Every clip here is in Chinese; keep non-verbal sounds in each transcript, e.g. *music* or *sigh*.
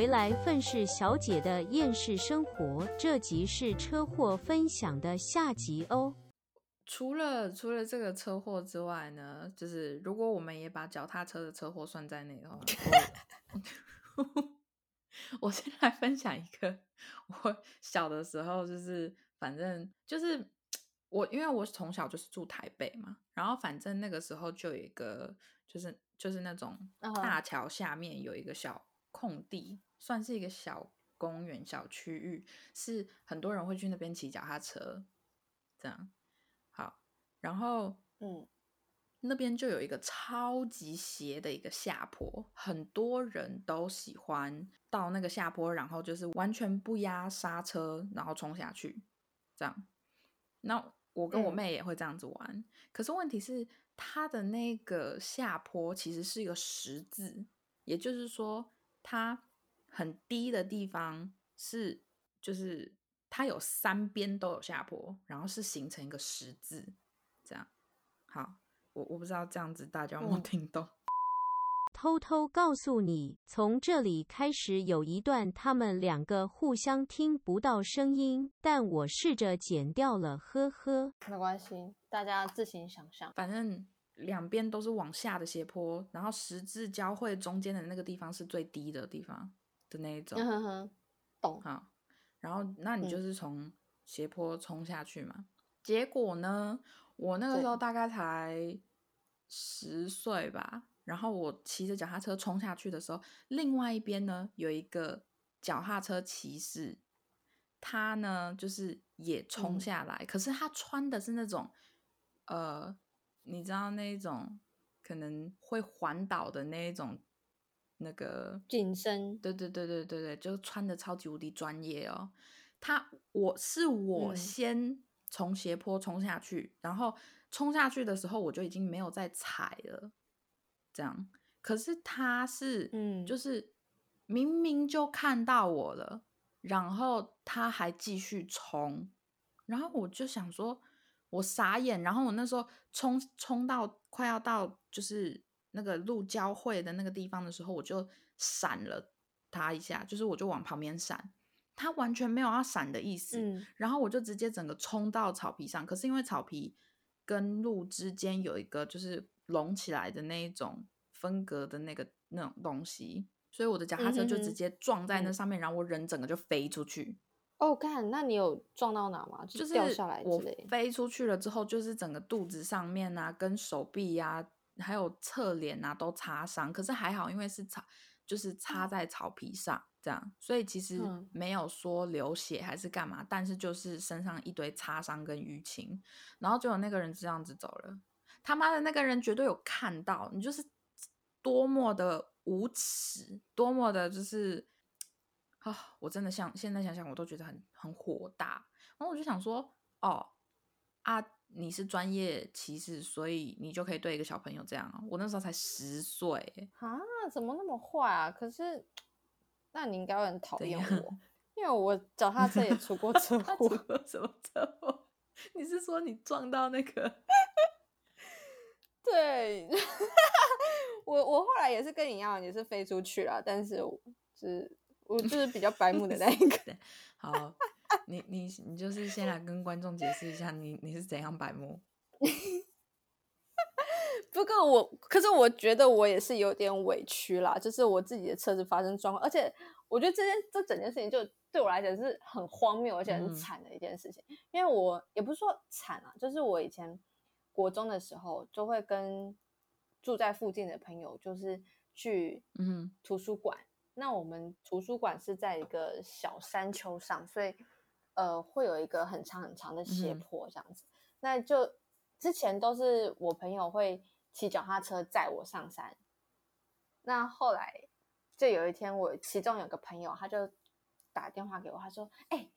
回来，愤世小姐的厌世生活。这集是车祸分享的下集哦。除了除了这个车祸之外呢，就是如果我们也把脚踏车的车祸算在内的话，我 *laughs* 我先来分享一个我小的时候，就是反正就是我，因为我从小就是住台北嘛，然后反正那个时候就有一个，就是就是那种大桥下面有一个小空地，算是一个小公园、小区域，是很多人会去那边骑脚踏车，这样好，然后嗯。那边就有一个超级斜的一个下坡，很多人都喜欢到那个下坡，然后就是完全不压刹车，然后冲下去，这样。那我跟我妹也会这样子玩，可是问题是它的那个下坡其实是一个十字，也就是说它很低的地方是就是它有三边都有下坡，然后是形成一个十字，这样好。我我不知道这样子大家有没有听懂。*laughs* 偷偷告诉你，从这里开始有一段他们两个互相听不到声音，但我试着剪掉了，呵呵。没关系，大家自行想象。反正两边都是往下的斜坡，然后十字交汇中间的那个地方是最低的地方的那一种。嗯哼哼，懂。好，然后那你就是从斜坡冲下去嘛？结果呢？我那个时候大概才十岁吧，然后我骑着脚踏车冲下去的时候，另外一边呢有一个脚踏车骑士，他呢就是也冲下来，可是他穿的是那种呃，你知道那一种可能会环岛的那一种那个紧身，对对对对对对，就穿的超级无敌专业哦。他我是我先。从斜坡冲下去，然后冲下去的时候，我就已经没有再踩了。这样，可是他是，嗯，就是明明就看到我了，然后他还继续冲，然后我就想说，我傻眼。然后我那时候冲冲到快要到就是那个路交汇的那个地方的时候，我就闪了他一下，就是我就往旁边闪。他完全没有要闪的意思，然后我就直接整个冲到草皮上。可是因为草皮跟路之间有一个就是隆起来的那一种分隔的那个那种东西，所以我的脚踏车就直接撞在那上面，然后我人整个就飞出去。哦，看，那你有撞到哪吗？就是掉下来我飞出去了之后，就是整个肚子上面啊、跟手臂呀，还有侧脸啊都擦伤。可是还好，因为是草，就是擦在草皮上。这样，所以其实没有说流血还是干嘛，但是就是身上一堆擦伤跟淤青，然后就有那个人这样子走了。他妈的那个人绝对有看到你，就是多么的无耻，多么的就是啊！我真的想现在想想，我都觉得很很火大。然后我就想说，哦啊，你是专业骑士，所以你就可以对一个小朋友这样。我那时候才十岁啊，怎么那么坏啊？可是。那你应该会很讨厌我，因为我脚踏车也出过车 *laughs* 祸。什么车祸？你是说你撞到那个？对，*laughs* 我我后来也是跟你一样，也是飞出去了，但是是我就是比较白目的那一个。*laughs* 好，你你你就是先来跟观众解释一下，你你是怎样白目？*laughs* 不过我，可是我觉得我也是有点委屈啦，就是我自己的车子发生状况，而且我觉得这件这整件事情就对我来讲是很荒谬而且很惨的一件事情，因为我也不是说惨啊，就是我以前国中的时候就会跟住在附近的朋友就是去嗯图书馆，那我们图书馆是在一个小山丘上，所以呃会有一个很长很长的斜坡这样子，那就之前都是我朋友会。骑脚踏车载我上山，那后来就有一天，我其中有个朋友，他就打电话给我，他说：“哎，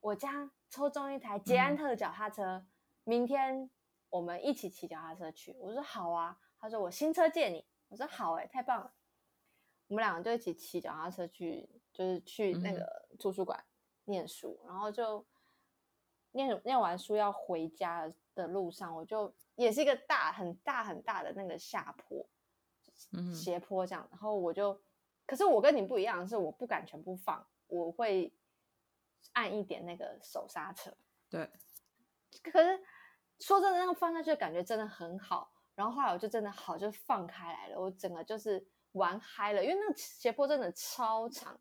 我家抽中一台捷安特脚踏车，明天我们一起骑脚踏车去。”我说：“好啊。”他说：“我新车借你。”我说：“好哎，太棒了。”我们两个就一起骑脚踏车去，就是去那个图书馆念书，然后就念念完书要回家的路上，我就。也是一个大很大很大的那个下坡，斜坡这样，然后我就可是我跟你不一样，是我不敢全部放，我会按一点那个手刹车。对。可是说真的，那个放下去的感觉真的很好。然后后来我就真的好，就放开来了。我整个就是玩嗨了，因为那个斜坡真的超长。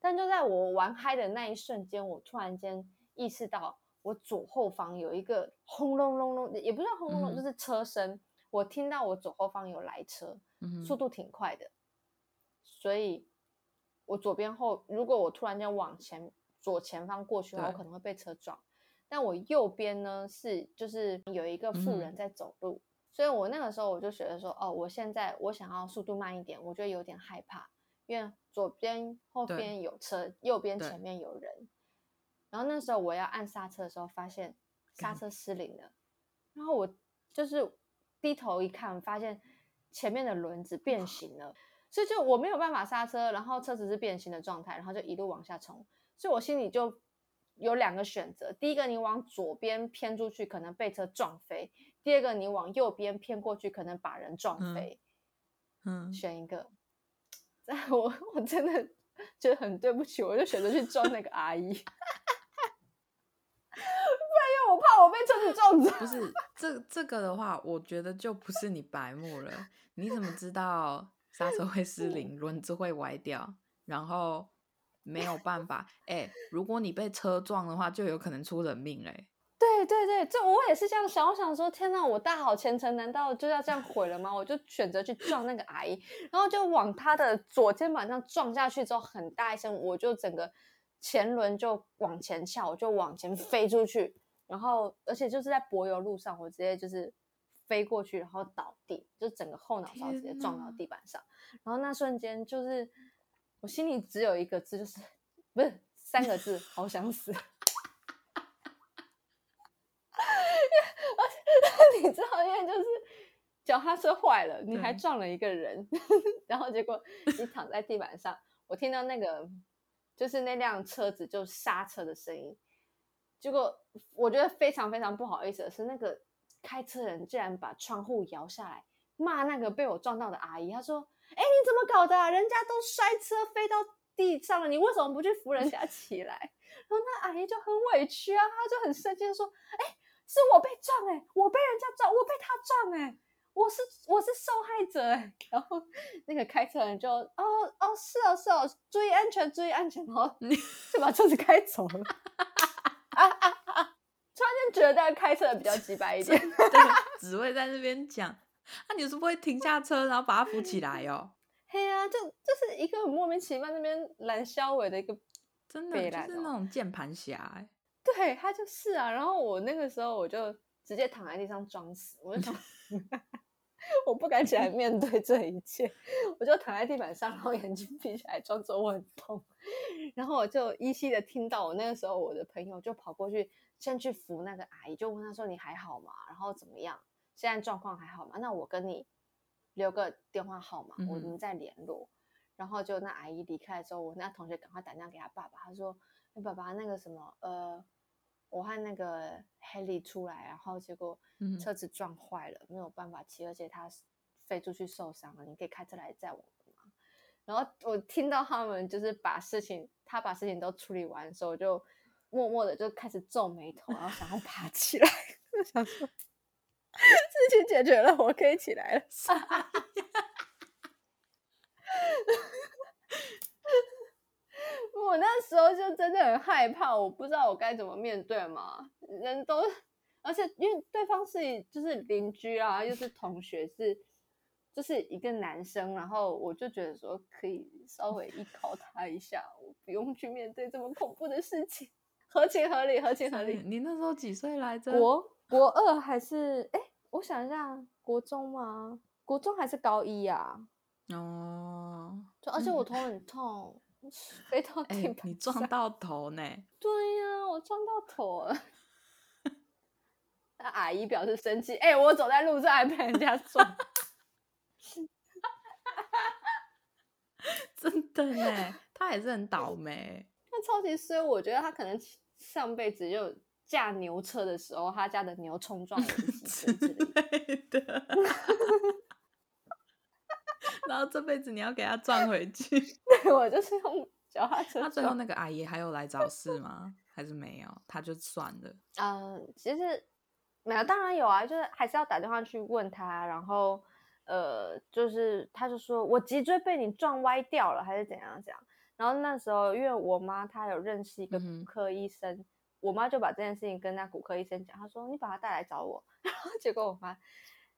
但就在我玩嗨的那一瞬间，我突然间意识到，我左后方有一个轰隆隆隆，也不算轰隆隆，就是车声。我听到我左后方有来车，速度挺快的。所以，我左边后，如果我突然间往前左前方过去的话，我可能会被车撞。但我右边呢，是就是有一个妇人在走路。所以我那个时候我就觉得说，哦，我现在我想要速度慢一点，我觉得有点害怕，因为左边后边有车，右边前面有人。然后那时候我要按刹车的时候，发现刹车失灵了。然后我就是低头一看，发现前面的轮子变形了，所以就我没有办法刹车，然后车子是变形的状态，然后就一路往下冲。所以我心里就有两个选择：第一个，你往左边偏出去，可能被车撞飞。第二个，你往右边偏过去，可能把人撞飞。嗯，选一个。我我真的觉得很对不起，我就选择去撞那个阿姨。*laughs* 不然，因为我怕我被车子撞走。不是这这个的话，我觉得就不是你白目了。你怎么知道刹车会失灵，轮子会歪掉，然后没有办法？哎，如果你被车撞的话，就有可能出人命嘞。对对对，这我也是这样想。我想说，天哪，我大好前程难道就要这样毁了吗？我就选择去撞那个阿姨，然后就往她的左肩膀上撞下去之后，很大一声，我就整个前轮就往前翘，我就往前飞出去，然后而且就是在柏油路上，我直接就是飞过去，然后倒地，就整个后脑勺直接撞到地板上。然后那瞬间就是我心里只有一个字，就是不是三个字，好想死。*laughs* *laughs* 你知道，因为就是脚踏车坏了，你还撞了一个人，*laughs* 然后结果你躺在地板上，我听到那个就是那辆车子就刹车的声音，结果我觉得非常非常不好意思的是，那个开车人竟然把窗户摇下来骂那个被我撞到的阿姨，他说：“哎，你怎么搞的？人家都摔车飞到地上了，你为什么不去扶人家 *laughs* 起来？”然后那阿姨就很委屈啊，她就很生气的说：“哎。”是我被撞哎，我被人家撞，我被他撞哎，我是我是受害者哎，然后那个开车人就哦哦是哦是哦，注意安全注意安全哦，*laughs* 就把车子开走了，*laughs* 啊啊啊！突然间觉得开车的比较急白一点，只会在那边讲，那你是不会停下车然后把他扶起来哦？*laughs* 嘿呀，就就是一个很莫名其妙那边拦销尾的一个，真的就是那种键盘侠哎。对他就是啊，然后我那个时候我就直接躺在地上装死，我就想，*laughs* 我不敢起来 *laughs* 面对这一切，我就躺在地板上，然后眼睛闭起来，装作我很痛，然后我就依稀的听到我那个时候我的朋友就跑过去，先去扶那个阿姨，就问她说你还好吗？然后怎么样？现在状况还好吗？那我跟你留个电话号码，我们再联络。然后就那阿姨离开的时候，我那同学赶快打电话给他爸爸，他说。哎，爸爸，那个什么，呃，我和那个 Haley 出来，然后结果车子撞坏了，没有办法骑，而且他飞出去受伤了。你可以开车来载我吗？然后我听到他们就是把事情，他把事情都处理完的时候，我就默默的就开始皱眉头，然后想要爬起来，*laughs* 想说事情解决了，我可以起来了。*laughs* 我那时候就真的很害怕，我不知道我该怎么面对嘛。人都，而且因为对方是就是邻居啊，又是同学，是就是一个男生，然后我就觉得说可以稍微依靠他一下，我不用去面对这么恐怖的事情，*laughs* 合情合理，合情合理。你那时候几岁来着？国国二还是哎？我想一下，国中吗？国中还是高一呀？哦，就而且我头很痛。*laughs* 飞到地板，你撞到头呢？对呀，我撞到头了。*laughs* 那阿姨表示生气，哎，我走在路上还被人家撞，*laughs* 真的呢，他也是很倒霉。他超级衰，我觉得他可能上辈子就驾牛车的时候，他家的牛冲撞了自己之类的。然后这辈子你要给他撞回去。*laughs* 对，我就是用脚踏车。那最后那个阿姨还有来找事吗？还是没有？他就算了。嗯，其实没有，当然有啊，就是还是要打电话去问他，然后呃，就是他就说我脊椎被你撞歪掉了，还是怎样怎样。然后那时候因为我妈她有认识一个骨科医生，我妈就把这件事情跟那骨科医生讲，她说你把他带来找我。*laughs* 然后结果我妈。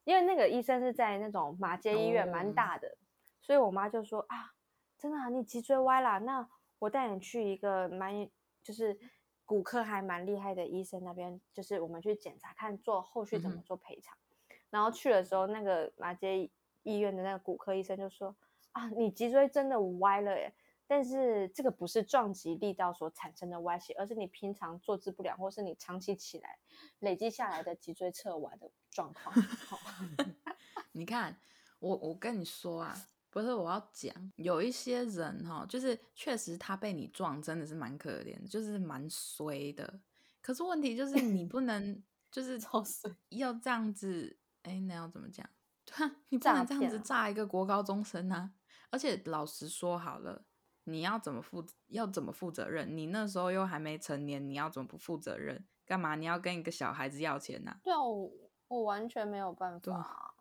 因为那个医生是在那种马街医院，蛮大的，所以我妈就说啊，真的啊，你脊椎歪了，那我带你去一个蛮就是骨科还蛮厉害的医生那边，就是我们去检查看做后续怎么做赔偿。然后去的时候，那个马街医院的那个骨科医生就说啊，你脊椎真的歪了耶。但是这个不是撞击力道所产生的歪斜，而是你平常坐姿不良，或是你长期起来累积下来的脊椎侧弯的状况。*laughs* 你看，我我跟你说啊，不是我要讲，有一些人哈，就是确实他被你撞，真的是蛮可怜，就是蛮衰的。可是问题就是你不能就 *laughs* 是要这样子，哎，那要怎么讲？对啊，你不能这样子炸一个国高中生啊！而且老实说好了。你要怎么负要怎么负责任？你那时候又还没成年，你要怎么不负责任？干嘛你要跟一个小孩子要钱呢？对啊，我我完全没有办法。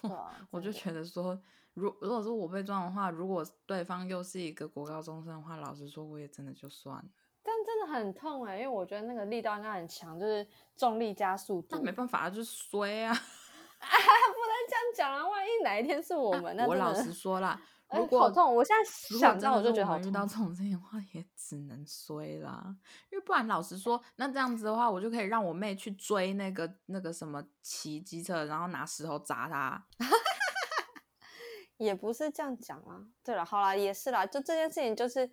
对啊，*laughs* 我就觉得说，如如果说我被撞的话，如果对方又是一个国高中生的话，老实说，我也真的就算了。但真的很痛哎，因为我觉得那个力道应该很强，就是重力加速度。那没办法，就是衰 *laughs* 啊！不能这样讲啊，万一哪一天是我们，那我老实说啦。好痛！我现在想到我就觉得好痛。遇到这种事情的话，也只能追啦。因为不然，老实说，那这样子的话，我就可以让我妹去追那个那个什么骑机车，然后拿石头砸他。*laughs* 也不是这样讲啊。对了，好啦，也是啦。就这件事情，就是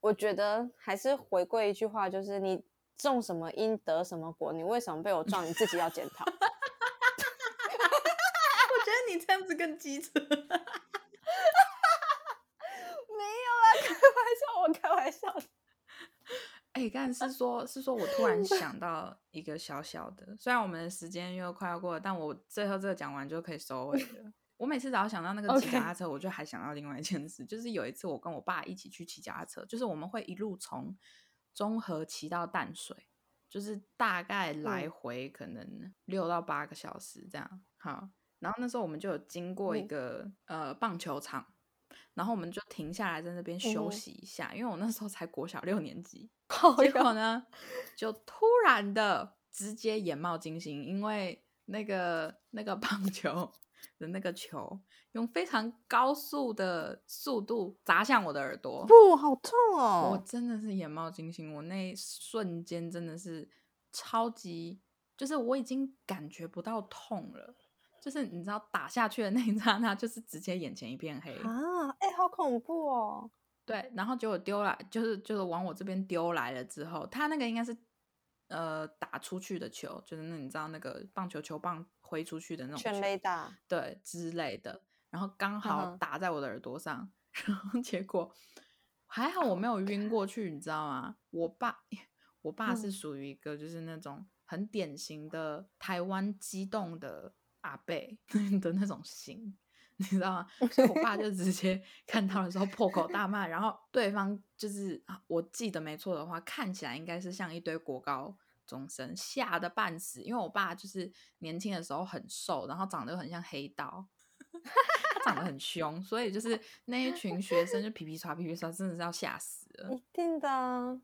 我觉得还是回归一句话，就是你种什么因得什么果。你为什么被我撞？你自己要检讨。*laughs* 我觉得你这样子更机车。开玩笑的，哎，*laughs* 刚才是说，是说我突然想到一个小小的，虽然我们的时间又快要过了，但我最后这个讲完就可以收尾了。*laughs* 我每次只要想到那个骑脚踏车，我就还想到另外一件事，就是有一次我跟我爸一起去骑脚踏车，就是我们会一路从中和骑到淡水，就是大概来回可能六到八个小时这样。好，然后那时候我们就有经过一个呃棒球场。然后我们就停下来在那边休息一下，因为我那时候才国小六年级。*laughs* 结果呢，就突然的直接眼冒金星，因为那个那个棒球的那个球用非常高速的速度砸向我的耳朵，不，好痛哦！我真的是眼冒金星，我那一瞬间真的是超级，就是我已经感觉不到痛了。就是你知道打下去的那一刹那，就是直接眼前一片黑啊！哎，好恐怖哦。对，然后结果丢来，就是就是往我这边丢来了之后，他那个应该是呃打出去的球，就是那你知道那个棒球球棒挥出去的那种全雷打，对之类的。然后刚好打在我的耳朵上，*laughs* 然后结果还好我没有晕过去，你知道吗？我爸，我爸是属于一个就是那种很典型的台湾激动的。阿贝 *laughs* 的那种型，*laughs* 你知道吗？所以我爸就直接 *laughs* 看到的时候破口大骂，然后对方就是我记得没错的话，看起来应该是像一堆国高中生，吓得半死。因为我爸就是年轻的时候很瘦，然后长得又很像黑道，他长得很凶，所以就是那一群学生就皮皮刷皮皮刷，真的是要吓死了。一定的。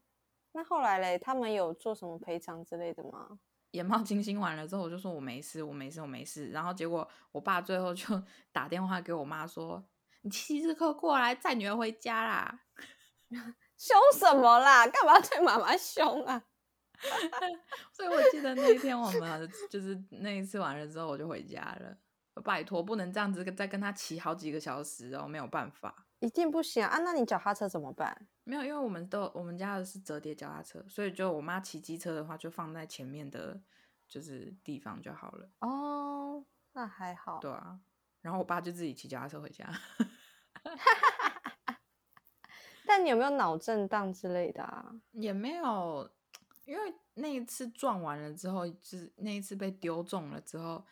那后来嘞，他们有做什么赔偿之类的吗？眼冒金星完了之后，我就说我没事，我没事，我没事。然后结果我爸最后就 *laughs* 打电话给我妈说：“你骑这车过来载女儿回家啦。*laughs* ”凶什么啦？干嘛对妈妈凶啊？*laughs* 所以我记得那一天我们就是那一次完了之后，我就回家了。拜托，不能这样子再跟他骑好几个小时哦，没有办法。一定不行啊！那你脚踏车怎么办？没有，因为我们都我们家的是折叠脚踏车，所以就我妈骑机车的话，就放在前面的，就是地方就好了。哦，那还好。对啊，然后我爸就自己骑脚踏车回家。*laughs* 但你有没有脑震荡之类的啊？也没有，因为那一次撞完了之后，就是那一次被丢中了之后，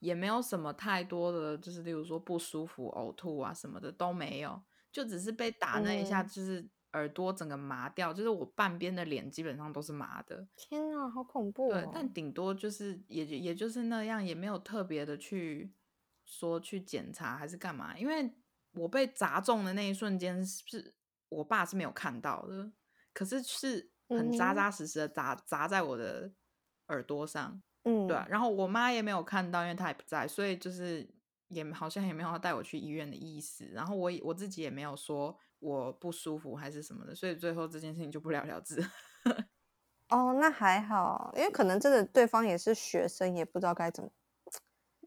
也没有什么太多的，就是例如说不舒服、呕吐啊什么的都没有，就只是被打那一下，就是耳朵整个麻掉，就是我半边的脸基本上都是麻的。天啊，好恐怖！对，但顶多就是也也就是那样，也没有特别的去说去检查还是干嘛，因为我被砸中的那一瞬间是我爸是没有看到的，可是是很扎扎实实的砸砸在我的耳朵上。嗯，对，然后我妈也没有看到，因为她也不在，所以就是也好像也没有要带我去医院的意思。然后我我自己也没有说我不舒服还是什么的，所以最后这件事情就不了了之。*laughs* 哦，那还好，因为可能真的对方也是学生，也不知道该怎么。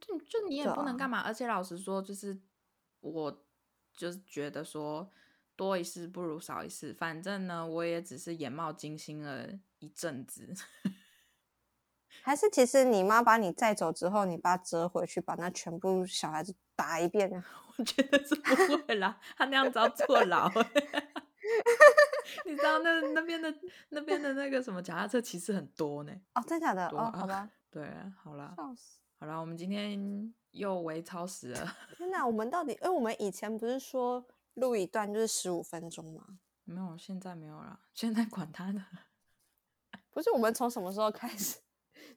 就就你也不能干嘛，而且老实说，就是我就是觉得说多一事不如少一事，反正呢，我也只是眼冒金星了一阵子。还是其实你妈把你载走之后，你爸折回去把那全部小孩子打一遍 *laughs* 我觉得是不会啦，他那样子要坐牢。*laughs* 你知道那那边的那边的那个什么脚踏车其实很多呢？哦，真的假的？哦，好吧。*laughs* 对，好了。笑死。好啦，我们今天又微超时了。天哪，我们到底？哎，我们以前不是说录一段就是十五分钟吗？没有，现在没有了。现在管他的。不是，我们从什么时候开始？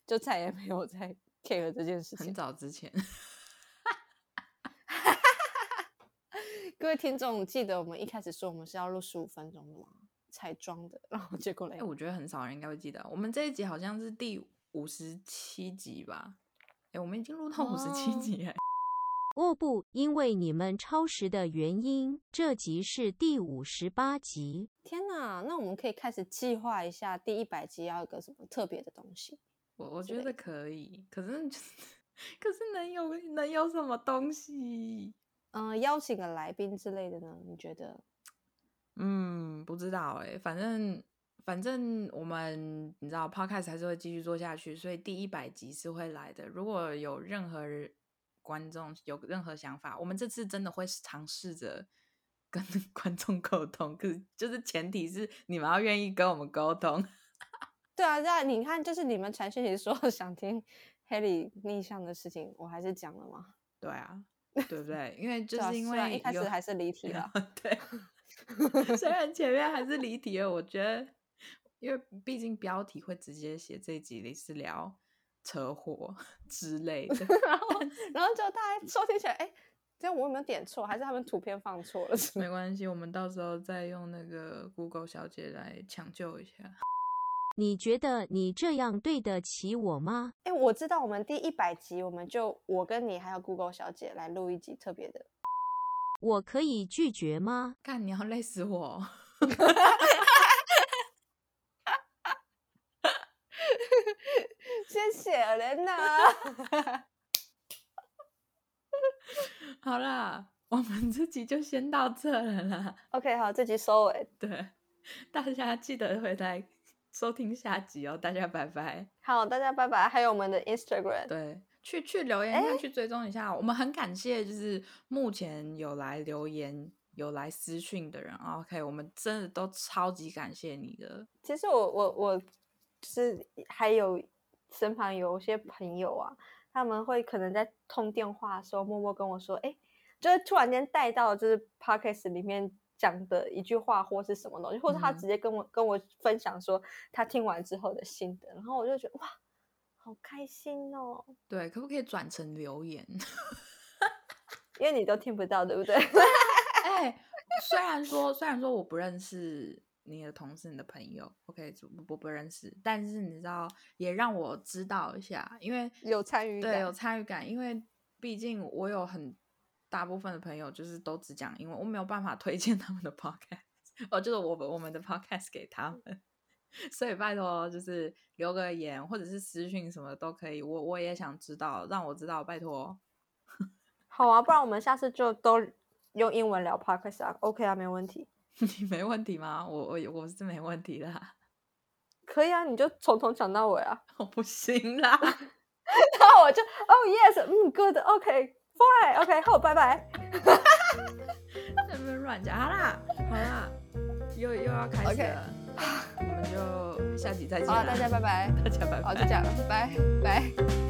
就再也没有再 care 这件事情。很早之前，*laughs* 各位听众记得我们一开始说我们是要录十五分钟的吗？彩妆的，然后结果嘞，哎，我觉得很少人应该会记得。我们这一集好像是第五十七集吧？哎，我们已经录到五十七集哎。*laughs* 哦不，因为你们超时的原因，这集是第五十八集。天哪，那我们可以开始计划一下第一百集要一个什么特别的东西。我我觉得可以，可是 *laughs* 可是能有能有什么东西？嗯，邀请个来宾之类的呢？你觉得？嗯，不知道哎，反正反正我们你知道，Podcast 还是会继续做下去，所以第一百集是会来的。如果有任何观众有任何想法，我们这次真的会尝试着 *laughs* 跟观众沟通，可是就是前提是你们要愿意跟我们沟通。对啊，这你看，就是你们传讯息说 *laughs* 想听黑里逆向的事情，我还是讲了嘛。对啊，对不对？因为就 *laughs* 是因为一开始还是离题了。*laughs* 对，虽然前面还是离题了，我觉得，因为毕竟标题会直接写这集里是聊车祸之类的，然后然后就大家收听起来，哎，这样我有没有点错？还是他们图片放错了？没关系，我们到时候再用那个 Google 小姐来抢救一下。你觉得你这样对得起我吗？哎，我知道，我们第一百集，我们就我跟你还有 Google 小姐来录一集特别的。我可以拒绝吗？看你要累死我！*laughs* 谢谢莲娜。*laughs* 好啦，我们这集就先到这了啦。OK，好，这集收尾。对，大家记得回来。收听下集哦，大家拜拜。好，大家拜拜。还有我们的 Instagram，对，去去留言，下，去追踪一下。我们很感谢，就是目前有来留言、有来私讯的人。OK，我们真的都超级感谢你的。其实我我我是还有身旁有些朋友啊，他们会可能在通电话的时候默默跟我说，哎，就是突然间带到就是 Podcast 里面。讲的一句话或是什么东西，或者他直接跟我跟我分享说他听完之后的心得，然后我就觉得哇，好开心哦。对，可不可以转成留言？*laughs* 因为你都听不到，对不对？*laughs* 哎，虽然说虽然说我不认识你的同事、你的朋友，OK，我不认识，但是你知道，也让我知道一下，因为有参与，对，有参与感，因为毕竟我有很。大部分的朋友就是都只讲英文，我没有办法推荐他们的 *laughs* podcast，哦，就是我我们的 podcast 给他们，*laughs* 所以拜托就是留个言或者是私讯什么都可以，我我也想知道，让我知道，拜托。*laughs* 好啊，不然我们下次就都用英文聊 podcast 啊，OK 啊，没问题。你没问题吗？我我我是没问题的。可以啊，你就从头讲到尾啊。我不行啦，然后我就哦 yes，嗯，good，OK。好，拜拜。*laughs* 在那边乱讲？好啦，好啦，又又要开始了，我们就下集再见。好，大家拜拜，*laughs* 大家拜拜。好，就这样，拜拜。